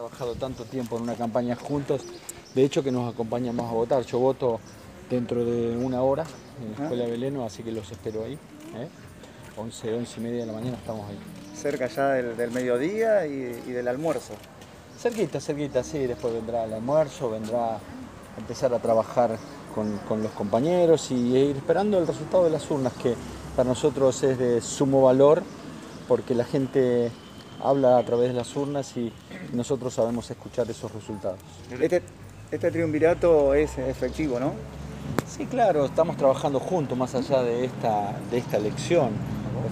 trabajado tanto tiempo en una campaña juntos, de hecho que nos acompañamos a votar. Yo voto dentro de una hora en la Escuela de Beleno, así que los espero ahí. ¿eh? 11, 11 y media de la mañana estamos ahí. Cerca ya del, del mediodía y, y del almuerzo. Cerquita, cerquita, sí, después vendrá el almuerzo, vendrá a empezar a trabajar con, con los compañeros y ir esperando el resultado de las urnas, que para nosotros es de sumo valor, porque la gente habla a través de las urnas y nosotros sabemos escuchar esos resultados. Este, este triunvirato es efectivo, ¿no? Sí, claro, estamos trabajando juntos más allá de esta, de esta elección.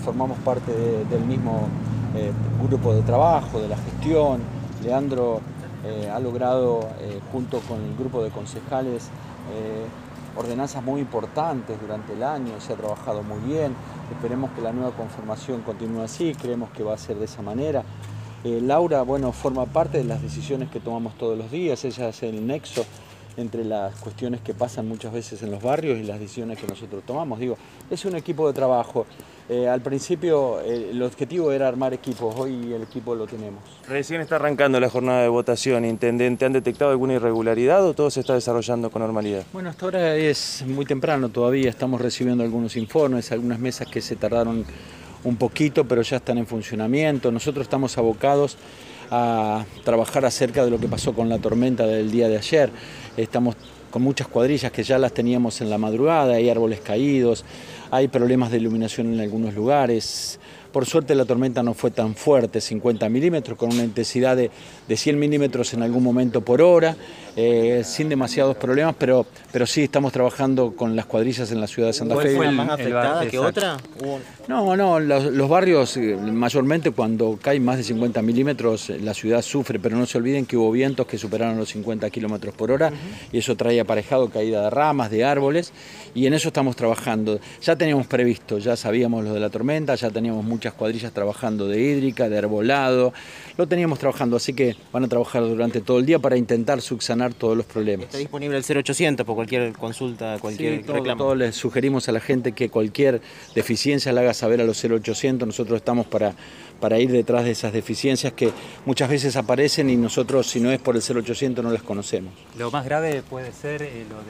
Formamos parte de- del mismo eh, grupo de trabajo, de la gestión. Leandro eh, ha logrado, eh, junto con el grupo de concejales, ordenanzas muy importantes durante el año, se ha trabajado muy bien. Esperemos que la nueva conformación continúe así, creemos que va a ser de esa manera. Eh, Laura, bueno, forma parte de las decisiones que tomamos todos los días, ella es el nexo entre las cuestiones que pasan muchas veces en los barrios y las decisiones que nosotros tomamos. Digo, es un equipo de trabajo. Eh, al principio eh, el objetivo era armar equipos, hoy el equipo lo tenemos. Recién está arrancando la jornada de votación, Intendente. ¿Han detectado alguna irregularidad o todo se está desarrollando con normalidad? Bueno, hasta ahora es muy temprano todavía, estamos recibiendo algunos informes, algunas mesas que se tardaron un poquito, pero ya están en funcionamiento. Nosotros estamos abocados a trabajar acerca de lo que pasó con la tormenta del día de ayer. Estamos con muchas cuadrillas que ya las teníamos en la madrugada, hay árboles caídos, hay problemas de iluminación en algunos lugares. Por suerte la tormenta no fue tan fuerte, 50 milímetros, con una intensidad de, de 100 milímetros en algún momento por hora, eh, sin demasiados problemas, pero, pero sí estamos trabajando con las cuadrillas en la ciudad de Santa ¿Cuál Fe. fue la más afectada que otra? No, no, los, los barrios eh, mayormente cuando caen más de 50 milímetros eh, la ciudad sufre, pero no se olviden que hubo vientos que superaron los 50 kilómetros por hora y eso trae aparejado caída de ramas, de árboles y en eso estamos trabajando. Ya teníamos previsto, ya sabíamos lo de la tormenta, ya teníamos muchas cuadrillas trabajando de hídrica, de arbolado, lo teníamos trabajando, así que van a trabajar durante todo el día para intentar subsanar todos los problemas. Está disponible el 0800 por cualquier consulta, cualquier Sí, todo, reclamo. todo les sugerimos a la gente que cualquier deficiencia la haga saber a los 0800. Nosotros estamos para, para ir detrás de esas deficiencias que muchas veces aparecen y nosotros, si no es por el 0800, no las conocemos. Lo más grave puede ser eh, lo